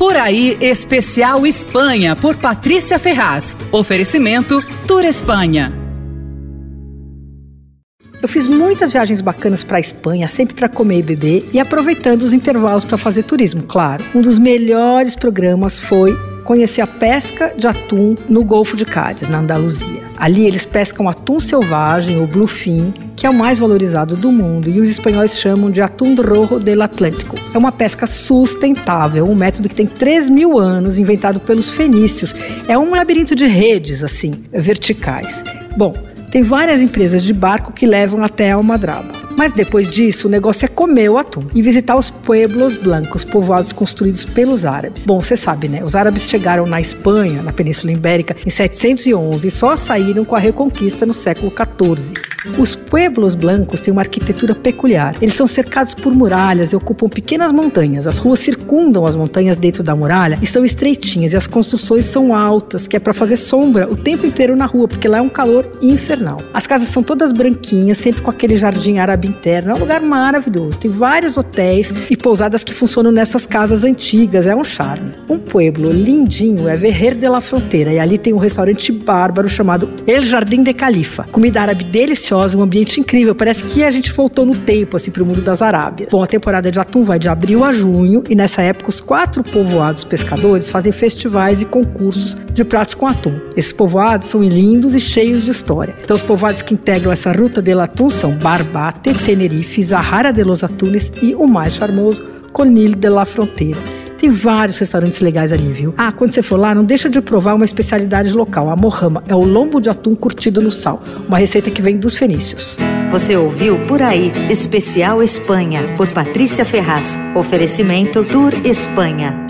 Por aí, especial Espanha, por Patrícia Ferraz. Oferecimento Tour Espanha. Eu fiz muitas viagens bacanas para a Espanha, sempre para comer e beber e aproveitando os intervalos para fazer turismo, claro. Um dos melhores programas foi conhecer a pesca de atum no Golfo de Cádiz, na Andaluzia. Ali eles pescam atum selvagem, o bluefin, que é o mais valorizado do mundo e os espanhóis chamam de atum rojo del Atlântico. É uma pesca sustentável, um método que tem 3 mil anos, inventado pelos fenícios. É um labirinto de redes, assim, verticais. Bom, tem várias empresas de barco que levam até Almadraba. Mas depois disso, o negócio é comer o atum e visitar os pueblos blancos, povoados construídos pelos árabes. Bom, você sabe, né? Os árabes chegaram na Espanha, na Península Ibérica, em 711 e só saíram com a Reconquista no século 14. Os pueblos blancos têm uma arquitetura peculiar. Eles são cercados por muralhas e ocupam pequenas montanhas. As ruas circundam as montanhas dentro da muralha e são estreitinhas e as construções são altas, que é para fazer sombra o tempo inteiro na rua, porque lá é um calor infernal. As casas são todas branquinhas, sempre com aquele jardim árabe interno. É um lugar maravilhoso. Tem vários hotéis e pousadas que funcionam nessas casas antigas. É um charme. Um pueblo lindinho é Verrer de la Fronteira e ali tem um restaurante bárbaro chamado El Jardim de Califa. Comida árabe deliciosa um ambiente incrível. Parece que a gente voltou no tempo, assim, para o mundo das Arábias. Bom, a temporada de atum vai de abril a junho e nessa época os quatro povoados pescadores fazem festivais e concursos de pratos com atum. Esses povoados são lindos e cheios de história. Então, os povoados que integram essa ruta de atum são Barbate, Tenerife, Zahara de los Atunes e o mais charmoso, Conil de la Fronteira. Tem vários restaurantes legais ali, viu? Ah, quando você for lá, não deixa de provar uma especialidade local, a morrama. É o lombo de atum curtido no sal, uma receita que vem dos fenícios. Você ouviu Por Aí, Especial Espanha, por Patrícia Ferraz. Oferecimento Tour Espanha.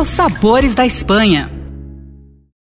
o sabores da Espanha.